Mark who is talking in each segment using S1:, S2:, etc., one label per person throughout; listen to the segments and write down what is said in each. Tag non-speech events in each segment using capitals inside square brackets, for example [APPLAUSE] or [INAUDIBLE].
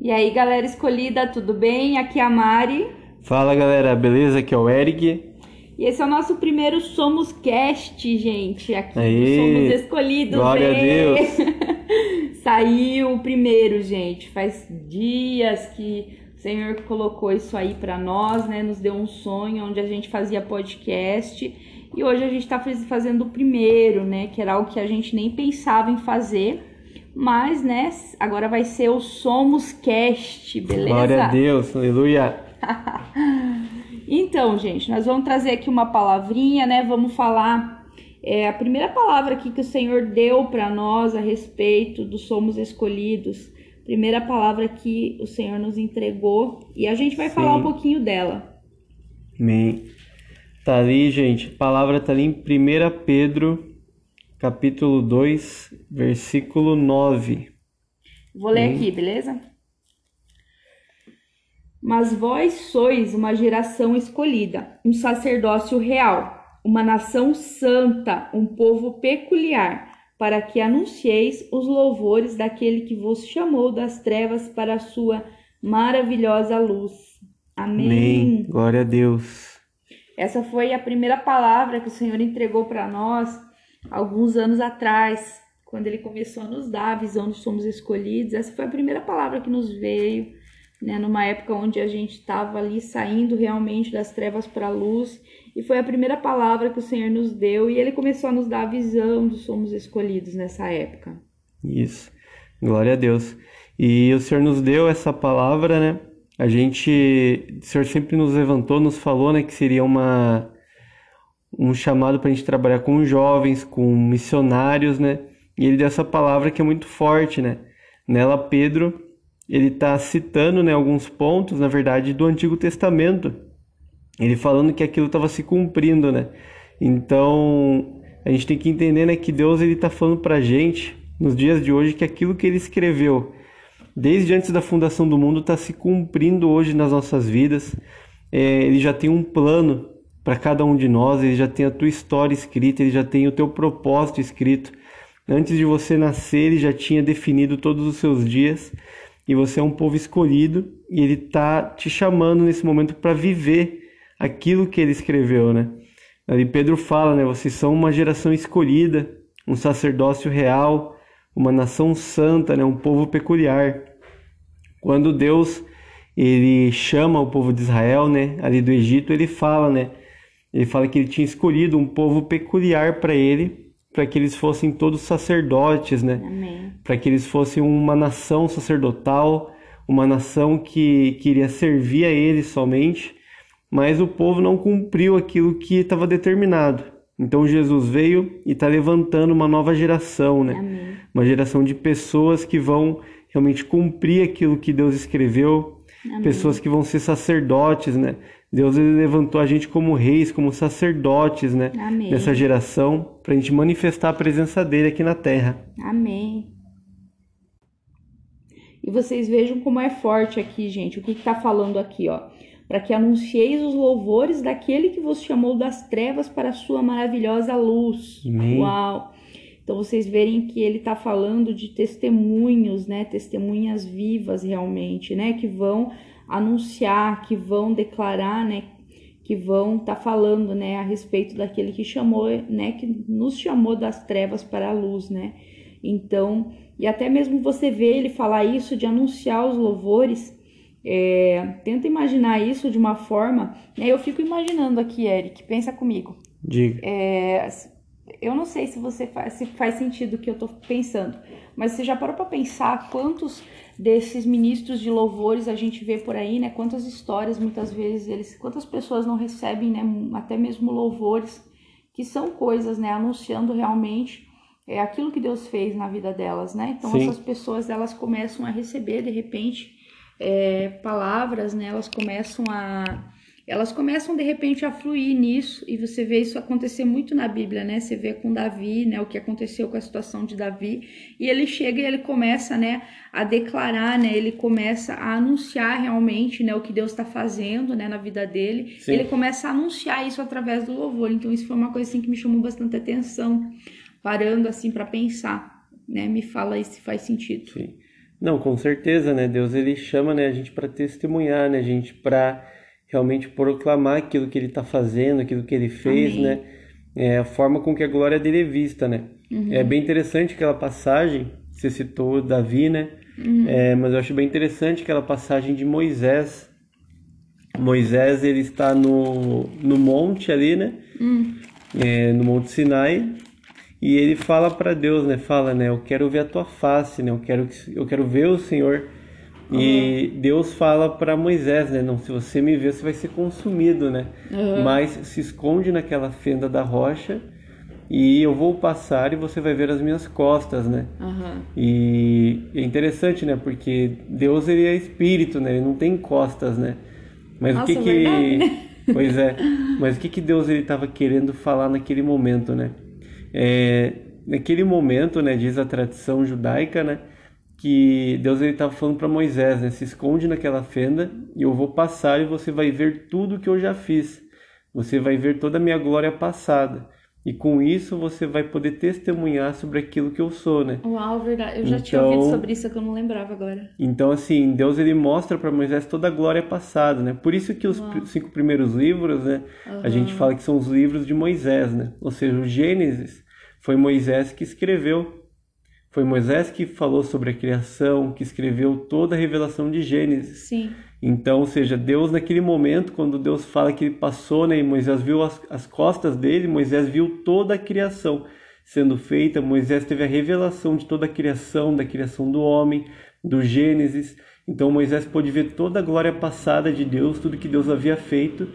S1: E aí, galera escolhida, tudo bem? Aqui é a Mari.
S2: Fala galera, beleza? Aqui é o Eric.
S1: E esse é o nosso primeiro Somos Cast, gente. Aqui Somos Escolhidos.
S2: glória a? Deus. [LAUGHS]
S1: Saiu o primeiro, gente. Faz dias que o Senhor colocou isso aí pra nós, né? Nos deu um sonho onde a gente fazia podcast. E hoje a gente tá faz- fazendo o primeiro, né? Que era algo que a gente nem pensava em fazer. Mas, né? Agora vai ser o Somos Cast, beleza?
S2: Glória a Deus, aleluia. [LAUGHS]
S1: Então, gente, nós vamos trazer aqui uma palavrinha, né? Vamos falar é, a primeira palavra aqui que o Senhor deu para nós a respeito do somos escolhidos. Primeira palavra que o Senhor nos entregou e a gente vai falar
S2: Sim.
S1: um pouquinho dela.
S2: Amém. Tá ali, gente, a palavra tá ali em 1 Pedro, capítulo 2, versículo 9.
S1: Vou ler aqui, beleza? Mas vós sois uma geração escolhida, um sacerdócio real, uma nação santa, um povo peculiar, para que anuncieis os louvores daquele que vos chamou das trevas para a sua maravilhosa luz. Amém.
S2: Amém. Glória a Deus.
S1: Essa foi a primeira palavra que o Senhor entregou para nós alguns anos atrás, quando ele começou a nos dar a visão de somos escolhidos. Essa foi a primeira palavra que nos veio, né, numa época onde a gente estava ali saindo realmente das trevas para a luz, e foi a primeira palavra que o Senhor nos deu, e ele começou a nos dar a visão dos somos escolhidos nessa época.
S2: Isso. Glória a Deus. E o Senhor nos deu essa palavra, né? A gente, o Senhor sempre nos levantou, nos falou, né, que seria uma um chamado para a gente trabalhar com jovens, com missionários, né? E ele deu essa palavra que é muito forte, né? Nela Pedro, ele está citando, né, alguns pontos, na verdade, do Antigo Testamento. Ele falando que aquilo estava se cumprindo, né? Então, a gente tem que entender, né, que Deus está falando para a gente nos dias de hoje que aquilo que ele escreveu desde antes da fundação do mundo está se cumprindo hoje nas nossas vidas. É, ele já tem um plano para cada um de nós, ele já tem a tua história escrita, ele já tem o teu propósito escrito. Antes de você nascer, ele já tinha definido todos os seus dias e você é um povo escolhido e ele está te chamando nesse momento para viver aquilo que ele escreveu, né? Ali Pedro fala, né? Vocês são uma geração escolhida, um sacerdócio real, uma nação santa, né? Um povo peculiar. Quando Deus ele chama o povo de Israel, né? Ali do Egito, ele fala, né? Ele fala que ele tinha escolhido um povo peculiar para ele, para que eles fossem todos sacerdotes, né? Para que eles fossem uma nação sacerdotal, uma nação que queria servir a ele somente, mas o povo não cumpriu aquilo que estava determinado. Então Jesus veio e está levantando uma nova geração, né?
S1: Amém.
S2: Uma geração de pessoas que vão realmente cumprir aquilo que Deus escreveu,
S1: Amém.
S2: pessoas que vão ser sacerdotes, né? Deus levantou a gente como reis, como sacerdotes, né?
S1: Amém.
S2: Nessa geração, para a gente manifestar a presença dele aqui na terra.
S1: Amém. E vocês vejam como é forte aqui, gente. O que está falando aqui, ó? Para que anuncieis os louvores daquele que vos chamou das trevas para a sua maravilhosa luz.
S2: Amém.
S1: Uau! Então vocês verem que ele está falando de testemunhos, né? Testemunhas vivas realmente, né? Que vão anunciar, que vão declarar, né? Que vão estar falando, né? A respeito daquele que chamou, né? Que nos chamou das trevas para a luz, né? Então, e até mesmo você vê ele falar isso de anunciar os louvores. é, tenta imaginar isso de uma forma. Né? Eu fico imaginando aqui, Eric, pensa comigo.
S2: Diga.
S1: É, eu não sei se você faz, se faz sentido o que eu tô pensando, mas você já parou para pensar quantos desses ministros de louvores a gente vê por aí, né? Quantas histórias muitas vezes eles, quantas pessoas não recebem, né? Até mesmo louvores que são coisas, né? Anunciando realmente é aquilo que Deus fez na vida delas, né? Então
S2: Sim.
S1: essas pessoas elas começam a receber de repente é, palavras, né? Elas começam a elas começam de repente a fluir nisso e você vê isso acontecer muito na Bíblia, né? Você vê com Davi, né? O que aconteceu com a situação de Davi e ele chega e ele começa, né? A declarar, né? Ele começa a anunciar realmente, né? O que Deus está fazendo, né? Na vida dele.
S2: Sim.
S1: Ele começa a anunciar isso através do louvor. Então isso foi uma coisa assim que me chamou bastante atenção, parando assim para pensar, né? Me fala aí se faz sentido.
S2: Sim. Não, com certeza, né? Deus ele chama, né, a gente para testemunhar, né, a gente para realmente proclamar aquilo que ele está fazendo, aquilo que ele fez, Amém. né? É a forma com que a glória dele é vista, né? Uhum. É bem interessante aquela passagem, você citou Davi, né? Uhum. É, mas eu acho bem interessante aquela passagem de Moisés. Moisés ele está no, no monte ali, né? Uhum. É, no Monte Sinai e ele fala para Deus, né? Fala, né? Eu quero ver a tua face, né? Eu quero, eu quero ver o Senhor. Uhum. E Deus fala para Moisés, né? Não, se você me ver, você vai ser consumido, né? Uhum. Mas se esconde naquela fenda da rocha e eu vou passar e você vai ver as minhas costas, né? Uhum. E é interessante, né? Porque Deus ele é espírito, né? Ele não tem costas, né? Mas Nossa, o que que verdade, né? [LAUGHS] Pois é. Mas o que que Deus ele estava querendo falar naquele momento, né? É, naquele momento, né, diz a tradição judaica, né, que Deus ele estava falando para Moisés, né, se esconde naquela fenda e eu vou passar e você vai ver tudo que eu já fiz. Você vai ver toda a minha glória passada. E com isso você vai poder testemunhar sobre aquilo que eu sou, né?
S1: Uau, verdade. Eu já então, tinha ouvido então sobre isso que eu não lembrava agora.
S2: Então, assim, Deus ele mostra para Moisés toda a glória passada, né? Por isso que os Uau. cinco primeiros livros, né? Uhum. A gente fala que são os livros de Moisés, né? Ou seja, o Gênesis foi Moisés que escreveu. Foi Moisés que falou sobre a criação, que escreveu toda a revelação de Gênesis.
S1: Sim.
S2: Então, ou seja, Deus naquele momento, quando Deus fala que ele passou, né, e Moisés viu as, as costas dele, Moisés viu toda a criação sendo feita, Moisés teve a revelação de toda a criação, da criação do homem, do Gênesis. Então Moisés pôde ver toda a glória passada de Deus, tudo que Deus havia feito,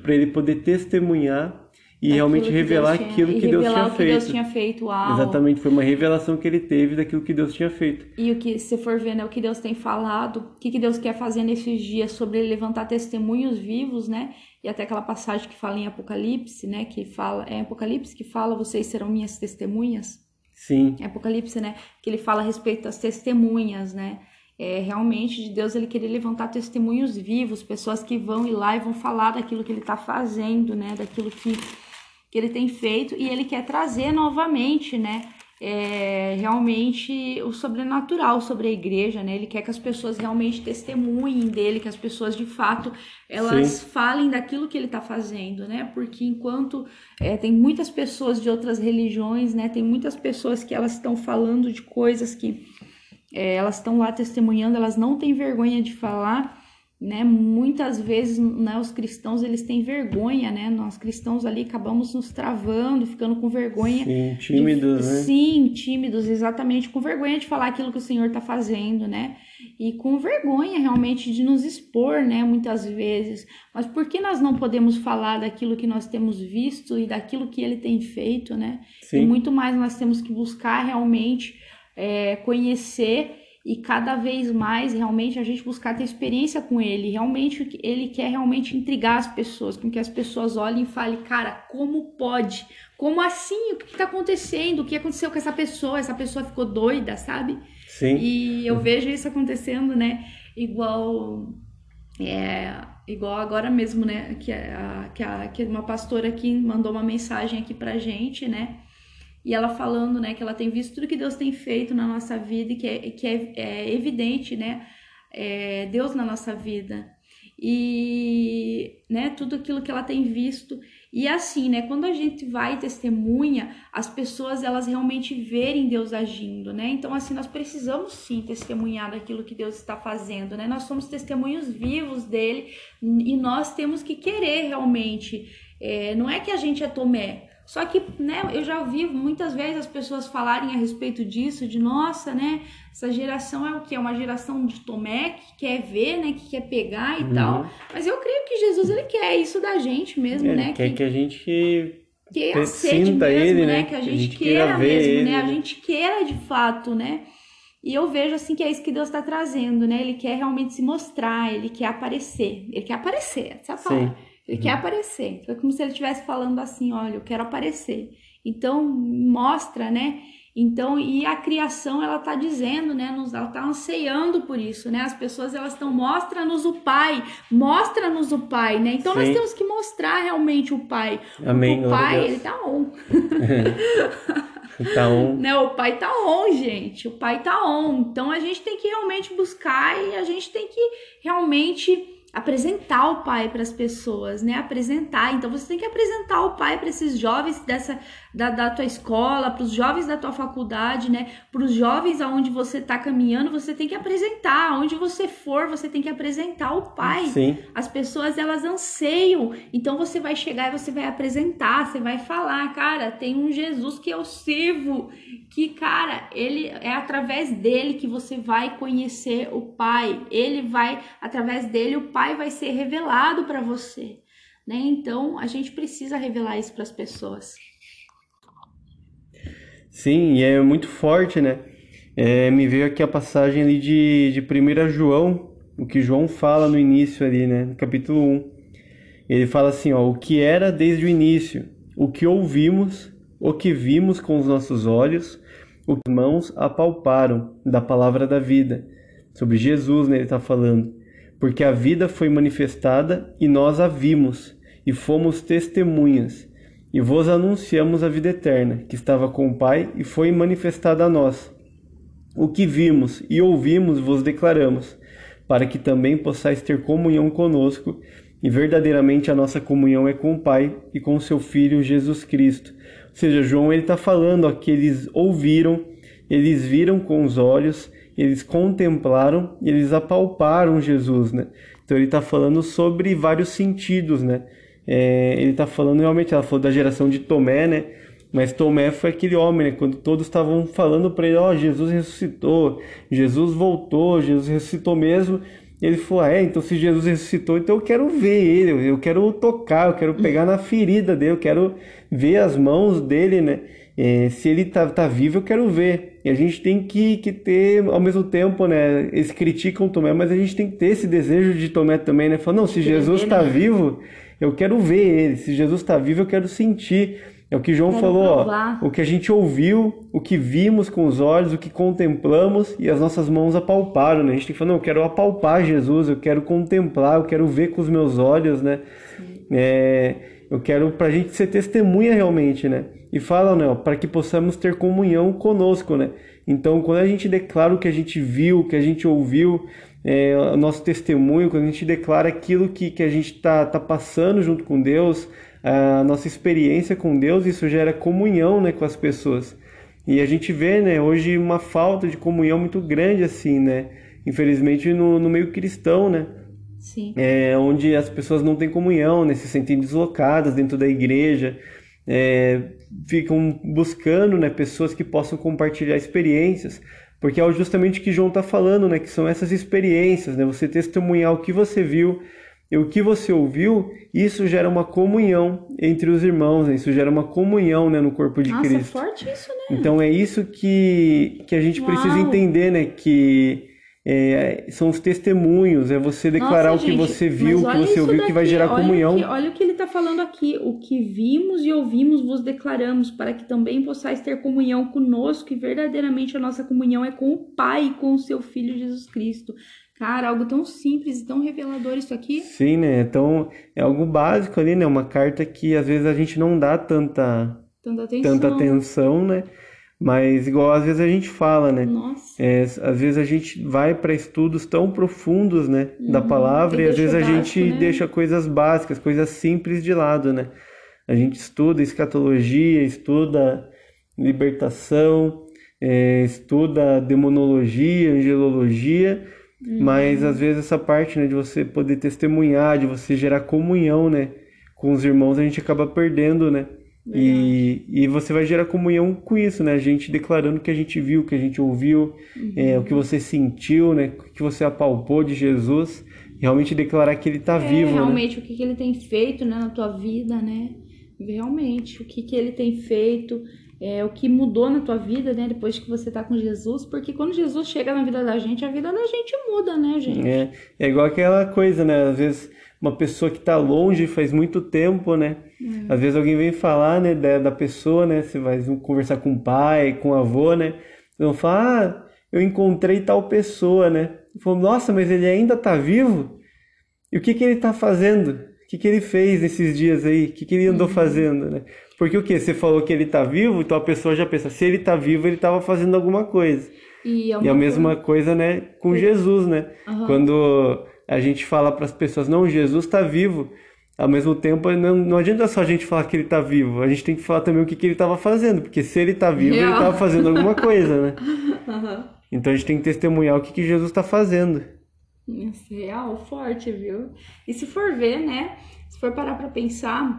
S2: para ele poder testemunhar e realmente revelar tinha, aquilo que Deus tinha feito. Deus
S1: tinha feito.
S2: Uau. Exatamente, foi uma revelação que ele teve daquilo que Deus tinha feito.
S1: E o que, se for ver, né, o que Deus tem falado, o que, que Deus quer fazer nesses dias sobre ele levantar testemunhos vivos, né? E até aquela passagem que fala em Apocalipse, né? Que fala, é Apocalipse que fala, vocês serão minhas testemunhas.
S2: Sim.
S1: É Apocalipse, né? Que ele fala a respeito das testemunhas, né? É, realmente de Deus ele querer levantar testemunhos vivos, pessoas que vão ir lá e vão falar daquilo que ele está fazendo, né? Daquilo que que ele tem feito e ele quer trazer novamente, né? É, realmente o sobrenatural sobre a igreja, né? Ele quer que as pessoas realmente testemunhem dele, que as pessoas de fato elas Sim. falem daquilo que ele está fazendo, né? Porque enquanto é, tem muitas pessoas de outras religiões, né? Tem muitas pessoas que elas estão falando de coisas que é, elas estão lá testemunhando, elas não têm vergonha de falar né? Muitas vezes, né, os cristãos eles têm vergonha, né? Nós cristãos ali acabamos nos travando, ficando com vergonha.
S2: Sim, tímidos,
S1: de,
S2: né?
S1: Sim, tímidos, exatamente, com vergonha de falar aquilo que o Senhor está fazendo, né? E com vergonha realmente de nos expor, né? Muitas vezes. Mas por que nós não podemos falar daquilo que nós temos visto e daquilo que Ele tem feito, né? Sim. E muito mais nós temos que buscar realmente é, conhecer e cada vez mais realmente a gente buscar ter experiência com ele. Realmente ele quer realmente intrigar as pessoas, com que as pessoas olhem e falem, cara, como pode? Como assim? O que está acontecendo? O que aconteceu com essa pessoa? Essa pessoa ficou doida, sabe?
S2: Sim.
S1: E eu vejo isso acontecendo, né? Igual é, igual agora mesmo, né? Que, a, que, a, que uma pastora aqui mandou uma mensagem aqui pra gente, né? E ela falando, né, que ela tem visto tudo que Deus tem feito na nossa vida e que é, que é, é evidente, né, é Deus na nossa vida e, né, tudo aquilo que ela tem visto e assim, né, quando a gente vai e testemunha, as pessoas elas realmente verem Deus agindo, né? Então assim, nós precisamos sim testemunhar daquilo que Deus está fazendo, né? Nós somos testemunhos vivos dele e nós temos que querer realmente. É, não é que a gente é Tomé, só que, né, eu já ouvi muitas vezes as pessoas falarem a respeito disso, de nossa, né, essa geração é o que? É uma geração de Tomé que quer ver, né, que quer pegar e uhum. tal. Mas eu creio que Jesus, ele quer isso da gente mesmo,
S2: é,
S1: né?
S2: Quer
S1: que,
S2: que a gente
S1: que aceite mesmo,
S2: ele,
S1: né? Que a gente, a gente queira mesmo, ele, né? A né? gente queira de fato, né? E eu vejo assim que é isso que Deus está trazendo, né? Ele quer realmente se mostrar, ele quer aparecer, ele quer aparecer, essa é a palavra. Sim. Ele quer aparecer. É como se ele estivesse falando assim: olha, eu quero aparecer. Então, mostra, né? Então, e a criação, ela tá dizendo, né? Nos, ela tá anseando por isso, né? As pessoas, elas estão, mostra-nos o Pai, mostra-nos o Pai, né? Então, Sim. nós temos que mostrar realmente o Pai.
S2: Amém.
S1: O Pai, ele tá on. [LAUGHS]
S2: Tá on. [LAUGHS]
S1: né? O pai tá on, gente. O pai tá on. Então a gente tem que realmente buscar e a gente tem que realmente apresentar o pai para as pessoas, né? Apresentar. Então você tem que apresentar o pai para esses jovens dessa da, da tua escola, para os jovens da tua faculdade, né? Para os jovens aonde você está caminhando, você tem que apresentar. Aonde você for, você tem que apresentar o pai.
S2: Sim.
S1: As pessoas elas anseiam. Então você vai chegar e você vai apresentar, você vai falar, cara, tem um Jesus que eu sirvo, que cara, ele é através dele que você vai conhecer o pai. Ele vai através dele o pai vai ser revelado para você, né? Então a gente precisa revelar isso para as pessoas.
S2: Sim, é muito forte, né? É, me veio aqui a passagem ali de, de 1 João, o que João fala no início ali, né? No capítulo 1. Ele fala assim, ó, o que era desde o início, o que ouvimos, o que vimos com os nossos olhos, o que mãos apalparam da palavra da vida. Sobre Jesus, né, ele está falando. Porque a vida foi manifestada e nós a vimos, e fomos testemunhas e vos anunciamos a vida eterna, que estava com o Pai e foi manifestada a nós. O que vimos e ouvimos vos declaramos, para que também possais ter comunhão conosco, e verdadeiramente a nossa comunhão é com o Pai e com o seu Filho Jesus Cristo. Ou seja, João ele está falando ó, que eles ouviram, eles viram com os olhos, eles contemplaram, eles apalparam Jesus, né? Então ele está falando sobre vários sentidos, né? É, ele está falando realmente, ela falou da geração de Tomé, né? Mas Tomé foi aquele homem, né? Quando todos estavam falando para ele, ó, oh, Jesus ressuscitou, Jesus voltou, Jesus ressuscitou mesmo. Ele falou, ah, é, então se Jesus ressuscitou, então eu quero ver ele, eu quero tocar, eu quero pegar na ferida dele, eu quero ver as mãos dele, né? É, se ele tá, tá vivo, eu quero ver. E a gente tem que, que ter, ao mesmo tempo, né? Eles criticam Tomé, mas a gente tem que ter esse desejo de Tomé também, né? Falar, não, se Jesus está vivo, eu quero ver ele. Se Jesus está vivo, eu quero sentir. É o que João quero falou, ó, o que a gente ouviu, o que vimos com os olhos, o que contemplamos e as nossas mãos apalparam, né? A gente tem que falar, não, eu quero apalpar Jesus, eu quero contemplar, eu quero ver com os meus olhos, né? É, eu quero para a gente ser testemunha realmente, né? E fala, né, para que possamos ter comunhão conosco, né? Então, quando a gente declara o que a gente viu, o que a gente ouviu, é, o nosso testemunho, quando a gente declara aquilo que, que a gente está tá passando junto com Deus, a nossa experiência com Deus, isso gera comunhão né, com as pessoas. E a gente vê né, hoje uma falta de comunhão muito grande, assim, né? Infelizmente no, no meio cristão, né?
S1: Sim.
S2: É, onde as pessoas não têm comunhão, né, se sentem deslocadas dentro da igreja, é, ficam buscando né, pessoas que possam compartilhar experiências, porque é justamente o que João está falando, né? Que são essas experiências, né? Você testemunhar o que você viu e o que você ouviu, isso gera uma comunhão entre os irmãos, né? Isso gera uma comunhão, né, no corpo de
S1: Nossa,
S2: Cristo.
S1: forte isso, né?
S2: Então é isso que, que a gente
S1: Uau.
S2: precisa entender, né? Que é, são os testemunhos, é você declarar
S1: Nossa,
S2: o que
S1: gente,
S2: você viu, o que você ouviu, que
S1: daqui,
S2: vai gerar
S1: olha
S2: comunhão.
S1: que- olha o que ele está falando aqui. O que vimos e ouvimos vos declaramos, para que também possais ter comunhão conosco, e verdadeiramente a nossa comunhão é com o Pai e com o seu Filho Jesus Cristo. Cara, algo tão simples e tão revelador isso aqui.
S2: Sim, né? Então é algo básico ali, né? Uma carta que às vezes a gente não dá tanta,
S1: Tanta atenção.
S2: tanta atenção, né? Mas igual às vezes a gente fala, né?
S1: Nossa.
S2: É, às vezes a gente vai para estudos tão profundos, né, da
S1: Uhum,
S2: palavra
S1: e
S2: às vezes a
S1: o
S2: gente
S1: básico, né?
S2: deixa coisas básicas, coisas simples de lado, né? A gente estuda escatologia, estuda libertação, é, estuda demonologia, angelologia,
S1: Uhum.
S2: mas às vezes essa parte, né, de você poder testemunhar, de você gerar comunhão, né, com os irmãos, a gente acaba perdendo, né? E, e você vai gerar comunhão com isso, né? A gente declarando o que a gente viu, o que a gente ouviu, é, o que você sentiu, né? O que você apalpou de Jesus. Realmente declarar que ele está
S1: É,
S2: vivo, né?
S1: realmente, o que, que ele tem feito né, na tua vida, né? Realmente, o que, que ele tem feito, é, o que mudou na tua vida, né? Depois que você tá com Jesus. Porque quando Jesus chega na vida da gente, a vida da gente muda, né, gente?
S2: É, é igual aquela coisa, né? Às vezes uma pessoa que está longe faz muito tempo, né? Às vezes alguém vem falar, né, da, da pessoa, né? Você vai conversar com o pai, com o avô, né? Vão falar, ah, eu encontrei tal pessoa, né? Falou, nossa, mas ele ainda está vivo? E o que que ele está fazendo? O que que, ele fez nesses dias aí? O que, que ele andou
S1: Uhum.
S2: fazendo, né? Porque o que? Você falou que ele tá vivo, então a pessoa já pensa, se ele tá vivo, ele tava fazendo alguma coisa.
S1: E, é
S2: E a
S1: uma
S2: mesma coisa, né, com Jesus, né?
S1: Aham.
S2: Quando a gente fala para as pessoas, não, Jesus está vivo. Ao mesmo tempo, não, não adianta só a gente falar que ele está vivo, a gente tem que falar também o que, que ele estava fazendo, porque se ele está vivo, ele estava fazendo alguma [LAUGHS] coisa, né?
S1: Aham.
S2: Então a gente tem que testemunhar o que, que Jesus está fazendo.
S1: É real, forte, viu? E se for ver, né? Se for parar pra pensar,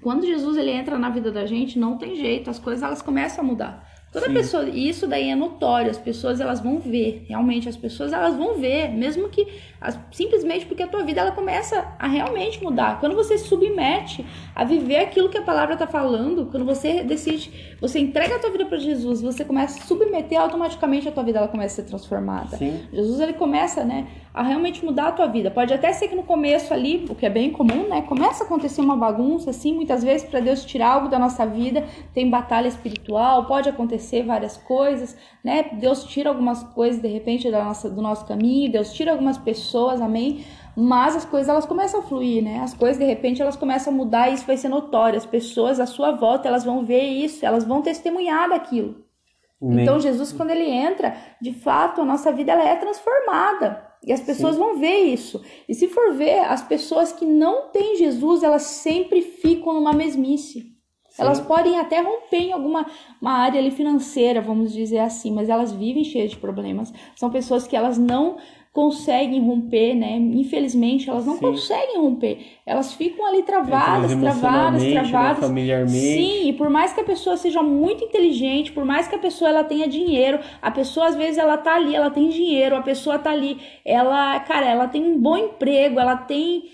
S1: quando Jesus ele entra na vida da gente, não tem jeito, as coisas elas começam a mudar. Toda
S2: Sim.
S1: pessoa, e isso daí é notório, as pessoas elas vão ver, realmente as pessoas elas vão ver, mesmo que as- simplesmente porque a tua vida ela começa a realmente mudar. Quando você se submete a viver aquilo que a palavra tá falando, quando você decide, você entrega a tua vida para Jesus, você começa a submeter, automaticamente a tua vida ela começa a ser transformada.
S2: Sim.
S1: Jesus ele começa, né, a realmente mudar a tua vida. Pode até ser que no começo ali, o que é bem comum, né, começa a acontecer uma bagunça assim, muitas vezes para Deus tirar algo da nossa vida, tem batalha espiritual, pode acontecer várias coisas, né? Deus tira algumas coisas de repente da nossa, do nosso caminho, Deus tira algumas pessoas, amém? Mas as coisas elas começam a fluir, né? As coisas de repente elas começam a mudar e isso vai ser notório. As pessoas à sua volta, elas vão ver isso, elas vão testemunhar daquilo.
S2: Amém.
S1: Então Jesus quando ele entra, de fato, a nossa vida ela é transformada. E as pessoas vão ver isso. E se for ver, as pessoas que não têm Jesus, elas sempre ficam numa mesmice. Elas podem até romper em alguma uma área ali financeira, vamos dizer assim, mas elas vivem cheias de problemas. São pessoas que elas não conseguem romper, né? Infelizmente, elas não
S2: Sim.
S1: conseguem romper. Elas ficam ali travadas,
S2: Talvez
S1: travadas,
S2: emocionalmente, né,
S1: travadas.
S2: familiarmente.
S1: Sim, e por mais que a pessoa seja muito inteligente, por mais que a pessoa ela tenha dinheiro, a pessoa às vezes ela tá ali, ela tem dinheiro, a pessoa tá ali, ela, cara, ela tem um bom emprego, ela tem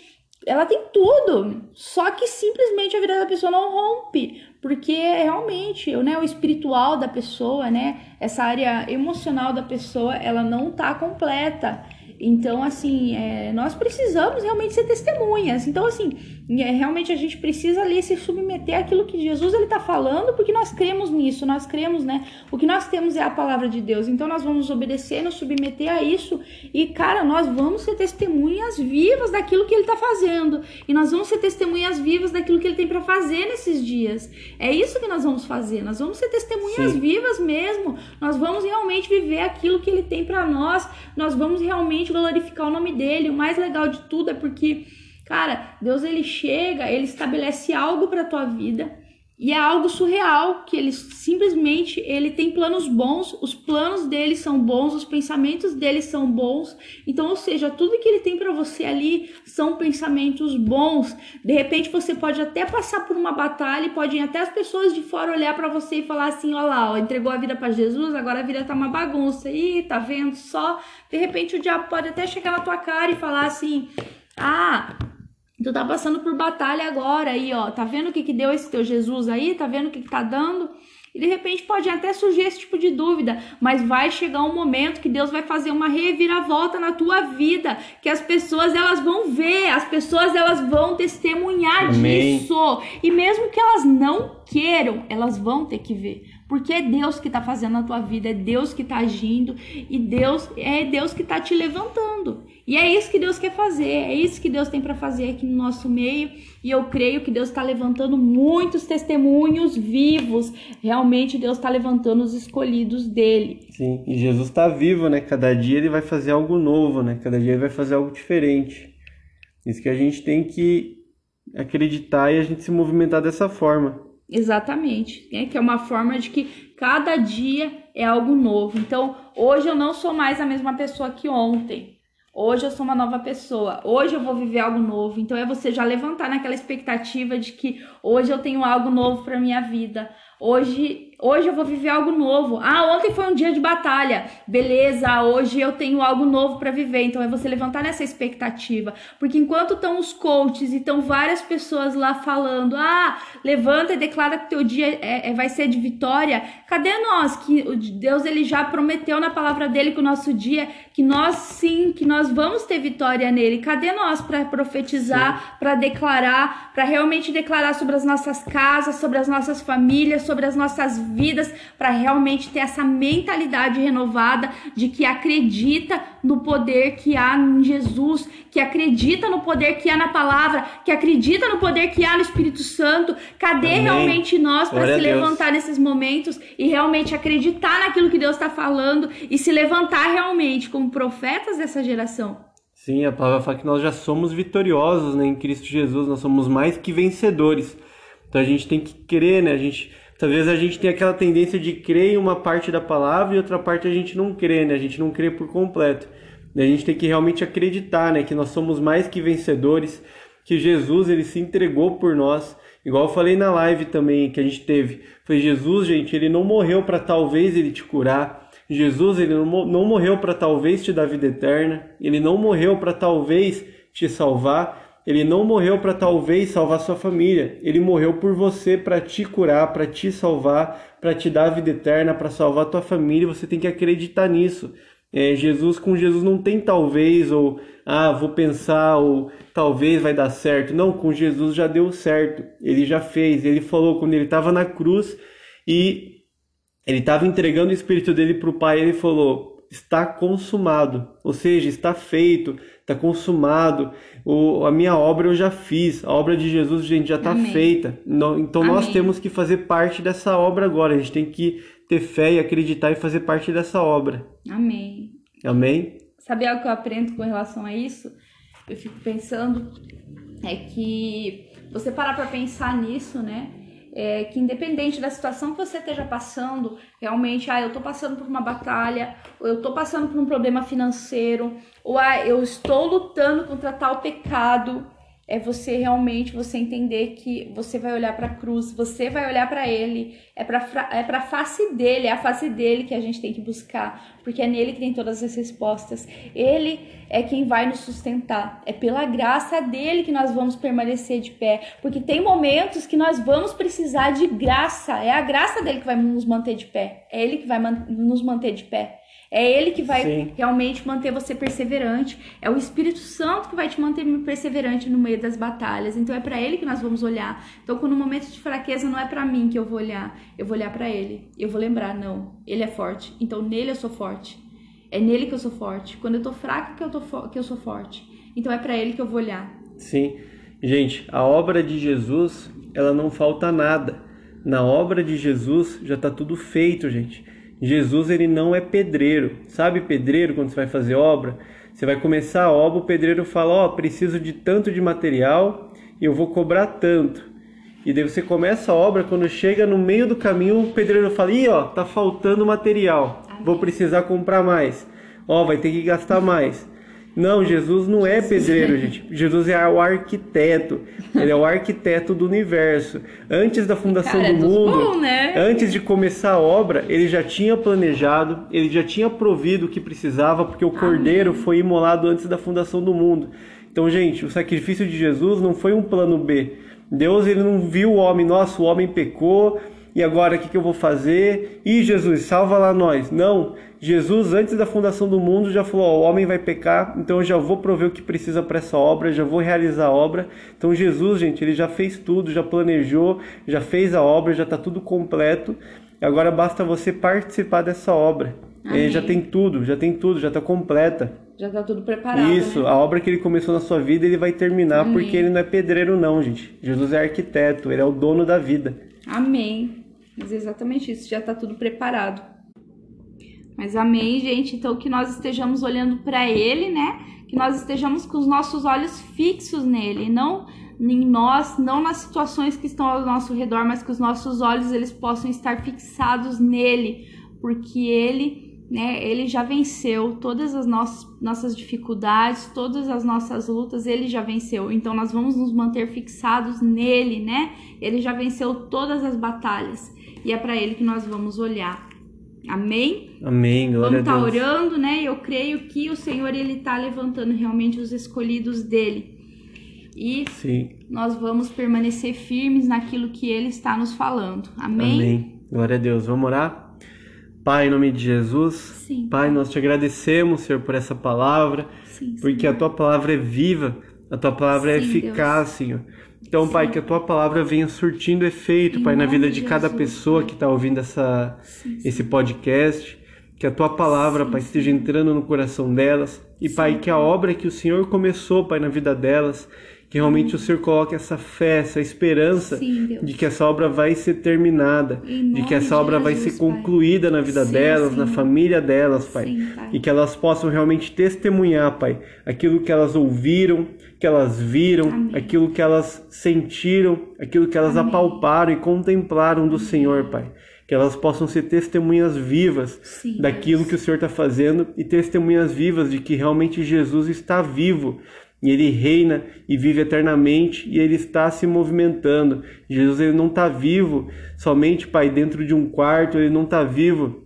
S1: ela tem tudo, só que simplesmente a vida da pessoa não rompe, porque realmente, né, o espiritual da pessoa, né, essa área emocional da pessoa, ela não tá completa. Então, assim, é, nós precisamos realmente ser testemunhas. Então, assim, é, realmente a gente precisa ali se submeter àquilo que Jesus ele tá falando, porque nós cremos nisso, nós cremos, né? O que nós temos é a palavra de Deus. Então, nós vamos obedecer, nos submeter a isso. E, cara, nós vamos ser testemunhas vivas daquilo que ele tá fazendo. E nós vamos ser testemunhas vivas daquilo que ele tem para fazer nesses dias. É isso que nós vamos fazer. Nós vamos ser testemunhas
S2: Sim.
S1: vivas mesmo. Nós vamos realmente viver aquilo que ele tem para nós. Nós vamos realmente glorificar o nome dele. O mais legal de tudo é porque, cara, Deus ele chega, ele estabelece algo para tua vida. E é algo surreal, que ele simplesmente ele tem planos bons, os planos dele são bons, os pensamentos dele são bons. Então, ou seja, tudo que ele tem para você ali são pensamentos bons. De repente você pode até passar por uma batalha e podem até as pessoas de fora olhar para você e falar assim: "Ó lá, ó, entregou a vida para Jesus, agora a vida tá uma bagunça". Ih, tá vendo só? De repente o diabo pode até chegar na tua cara e falar assim: "Ah, Tu tá passando por batalha agora aí, ó. Tá vendo o que que deu esse teu Jesus aí? Tá vendo o que que tá dando? E de repente pode até surgir esse tipo de dúvida, mas vai chegar um momento que Deus vai fazer uma reviravolta na tua vida, que as pessoas elas vão ver, as pessoas elas vão testemunhar
S2: Amém.
S1: disso. E mesmo que elas não queiram, elas vão ter que ver. Porque é Deus que tá fazendo na tua vida, é Deus que tá agindo e Deus é Deus que tá te levantando. E é isso que Deus quer fazer, é isso que Deus tem para fazer aqui no nosso meio. E eu creio que Deus está levantando muitos testemunhos vivos. Realmente Deus está levantando os escolhidos dele.
S2: Sim, e Jesus está vivo, né? Cada dia ele vai fazer algo novo, né? Cada dia ele vai fazer algo diferente. Isso que a gente tem que acreditar e a gente se movimentar dessa forma.
S1: Exatamente, né? Que é uma forma de que cada dia é algo novo. Então, hoje eu não sou mais a mesma pessoa que ontem. Hoje eu sou uma nova pessoa. Hoje eu vou viver algo novo. Então é você já levantar naquela expectativa de que hoje eu tenho algo novo para minha vida. Hoje, hoje eu vou viver algo novo. Ah, ontem foi um dia de batalha. Beleza, hoje eu tenho algo novo para viver. Então é você levantar nessa expectativa. Porque enquanto estão os coaches e estão várias pessoas lá falando: "Ah, levanta e declara que teu dia é, é- vai ser de vitória". Cadê nós que o Deus ele já prometeu na palavra dele que o nosso dia que nós sim, que nós vamos ter vitória nele. Cadê nós para profetizar, para declarar, para realmente declarar sobre as nossas casas, sobre as nossas famílias, sobre as nossas vidas para realmente ter essa mentalidade renovada de que acredita no poder que há em Jesus, que acredita no poder que há na palavra, que acredita no poder que há no Espírito Santo. Cadê Amém. realmente nós para se levantar nesses momentos e realmente acreditar naquilo que Deus está falando e se levantar realmente como profetas dessa geração?
S2: Sim, a palavra fala que nós já somos vitoriosos né, em Cristo Jesus, nós somos mais que vencedores. Então a gente tem que crer, né? A gente, talvez a gente tenha aquela tendência de crer em uma parte da palavra e outra parte a gente não crê, né? A gente não crê por completo. A gente tem que realmente acreditar, né? Que nós somos mais que vencedores, que Jesus ele se entregou por nós. Igual eu falei na live também que a gente teve. Foi Jesus, gente, ele não morreu para talvez ele te curar. Jesus ele não morreu para talvez te dar vida eterna, ele não morreu para talvez te salvar, ele não morreu para talvez salvar sua família, ele morreu por você para te curar, para te salvar, para te dar vida eterna, para salvar tua família. Você tem que acreditar nisso. É, Jesus com Jesus não tem talvez ou ah vou pensar ou talvez vai dar certo. Não, com Jesus já deu certo. Ele já fez. Ele falou quando ele estava na cruz e ele estava entregando o espírito dele para o pai, ele falou: está consumado, ou seja, está feito, está consumado. O, a minha obra eu já fiz, a obra de Jesus, gente, já está feita. Então Amém. nós temos que fazer parte dessa obra agora. A gente tem que ter fé e acreditar e fazer parte dessa obra.
S1: Amém.
S2: Amém.
S1: Sabe algo que eu aprendo com relação a isso? Eu fico pensando é que você parar para pensar nisso, né? É, que independente da situação que você esteja passando, realmente, ah, eu estou passando por uma batalha, ou eu estou passando por um problema financeiro, ou ah, eu estou lutando contra tal pecado, é você realmente você entender que você vai olhar para a cruz, você vai olhar para ele, é para é para face dele, é a face dele que a gente tem que buscar, porque é nele que tem todas as respostas. Ele é quem vai nos sustentar. É pela graça dele que nós vamos permanecer de pé, porque tem momentos que nós vamos precisar de graça. É a graça dele que vai nos manter de pé. É ele que vai man nos manter de pé. É Ele que vai Sim. realmente manter você perseverante. É o Espírito Santo que vai te manter perseverante no meio das batalhas. Então é para Ele que nós vamos olhar. Então, quando no momento de fraqueza não é para mim que eu vou olhar, eu vou olhar para Ele. Eu vou lembrar, não, Ele é forte. Então nele eu sou forte. É nele que eu sou forte. Quando eu tô fraca que eu, tô que eu sou forte. Então é para Ele que eu vou olhar.
S2: Sim. Gente, a obra de Jesus, ela não falta nada. Na obra de Jesus já está tudo feito, gente. Jesus ele não é pedreiro. Sabe pedreiro quando você vai fazer obra? Você vai começar a obra, o pedreiro fala: "Ó, oh, preciso de tanto de material e eu vou cobrar tanto". E daí você começa a obra, quando chega no meio do caminho, o pedreiro fala: "Ih, ó, tá faltando material. Vou precisar comprar mais. Ó, vai ter que gastar mais". Não, Jesus não é pedreiro, gente. Jesus é o arquiteto. Ele é o arquiteto do universo. Antes da fundação Cara, do é mundo, bom, né? antes de começar a obra, ele já tinha planejado, ele já tinha provido o que precisava, porque o cordeiro Amém. foi imolado antes da fundação do mundo. Então, gente, o sacrifício de Jesus não foi um plano B. Deus ele não viu o homem, nossa, o homem pecou, e agora o que, que eu vou fazer? E Jesus, salva lá nós. Não, Jesus, antes da fundação do mundo, já falou: ó, o homem vai pecar, então eu já vou prover o que precisa para essa obra, já vou realizar a obra. Então Jesus, gente, ele já fez tudo, já planejou, já fez a obra, já está tudo completo. Agora basta você participar dessa obra. Ele já tem tudo, já tem tudo, já está completa.
S1: Já está tudo preparado.
S2: Isso,
S1: né?
S2: a obra que ele começou na sua vida, ele vai terminar, Amém. porque ele não é pedreiro, não, gente. Jesus é arquiteto, ele é o dono da vida.
S1: Amém. Mas é exatamente isso, já está tudo preparado. Mas amém, gente. Então que nós estejamos olhando para Ele, né? Que nós estejamos com os nossos olhos fixos nele, não em nós, não nas situações que estão ao nosso redor, mas que os nossos olhos eles possam estar fixados nele, porque Ele, né? Ele já venceu todas as nossas, nossas dificuldades, todas as nossas lutas. Ele já venceu. Então nós vamos nos manter fixados nele, né? Ele já venceu todas as batalhas e é para Ele que nós vamos olhar. Amém?
S2: Amém, glória
S1: Vamos estar tá orando, né? Eu creio que o Senhor ele está levantando realmente os escolhidos dele. E Sim. nós vamos permanecer firmes naquilo que ele está nos falando. Amém? Amém.
S2: Glória a Deus. Vamos orar? Pai, em nome de Jesus. Sim. Pai, nós te agradecemos, Senhor, por essa palavra, sim, porque a tua palavra é viva, a tua palavra é é eficaz, Deus. Senhor. Então, Pai, que a tua palavra venha surtindo efeito, Pai, na vida
S1: de
S2: cada pessoa que está ouvindo essa, esse podcast. Que a tua palavra, Pai, esteja entrando no coração delas. E, Pai, que a obra que o Senhor começou, Pai, na vida delas, que realmente o Senhor coloque essa fé, essa esperança
S1: Sim,
S2: de que essa obra vai ser terminada, de que essa obra vai
S1: Jesus,
S2: ser
S1: Pai.
S2: concluída na vida
S1: Sim,
S2: delas, na
S1: Senhor.
S2: família delas, Pai.
S1: Pai.
S2: E que elas possam realmente testemunhar, Pai, aquilo que elas ouviram, que elas viram,
S1: Amém.
S2: aquilo que elas sentiram, aquilo que elas
S1: Amém.
S2: apalparam e contemplaram do Senhor, Pai. Que elas possam ser testemunhas vivas
S1: Sim,
S2: daquilo
S1: Deus.
S2: que o Senhor está fazendo e testemunhas vivas de que realmente Jesus está vivo e ele reina e vive eternamente e ele está se movimentando. Jesus ele não está vivo somente, Pai, dentro de um quarto, ele não está vivo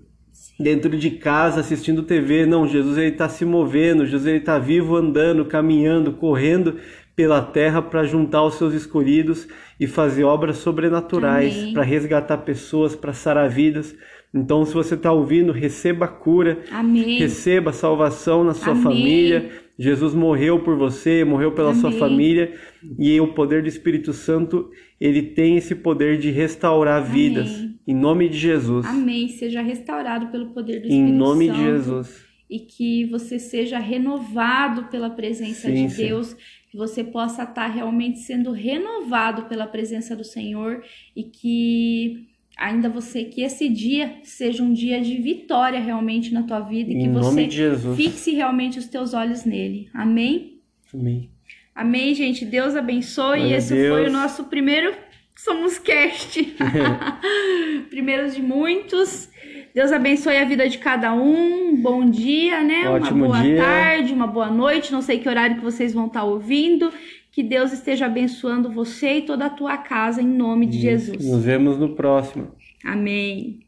S2: dentro de casa assistindo TV. Não, Jesus ele está se movendo, Jesus ele está vivo, andando, caminhando, correndo pela terra para juntar os seus escolhidos e fazer obras sobrenaturais para resgatar pessoas, para sarar vidas. Então, se você está ouvindo, receba a cura,
S1: Amém.
S2: receba a salvação na sua
S1: Amém.
S2: família. Jesus morreu por você, morreu pela sua
S1: Amém.
S2: família e o poder do Espírito Santo, ele tem esse poder de restaurar vidas.
S1: Amém.
S2: Em nome de Jesus.
S1: Amém. Seja restaurado pelo poder do
S2: Em
S1: Espírito
S2: nome
S1: Santo.
S2: de Jesus.
S1: E que você seja renovado pela presença
S2: Sim,
S1: de
S2: sim.
S1: Deus, que você possa estar realmente sendo renovado pela presença do Senhor e que ainda você que esse dia seja um dia de vitória realmente na tua vida e que
S2: Em
S1: você fixe realmente os teus olhos nele. Amém?
S2: Amém.
S1: Amém, gente. Deus abençoe.
S2: Glória
S1: Esse
S2: Deus.
S1: foi o nosso primeiro Somos Cast. [LAUGHS] Primeiros de muitos. Deus abençoe a vida de cada um. Um Bom dia, né?
S2: Ótimo
S1: uma boa
S2: dia.
S1: tarde, uma boa noite. Não sei que horário que vocês vão estar ouvindo. Que Deus esteja abençoando você e toda a tua casa em nome de Jesus.
S2: Nos vemos no próximo.
S1: Amém.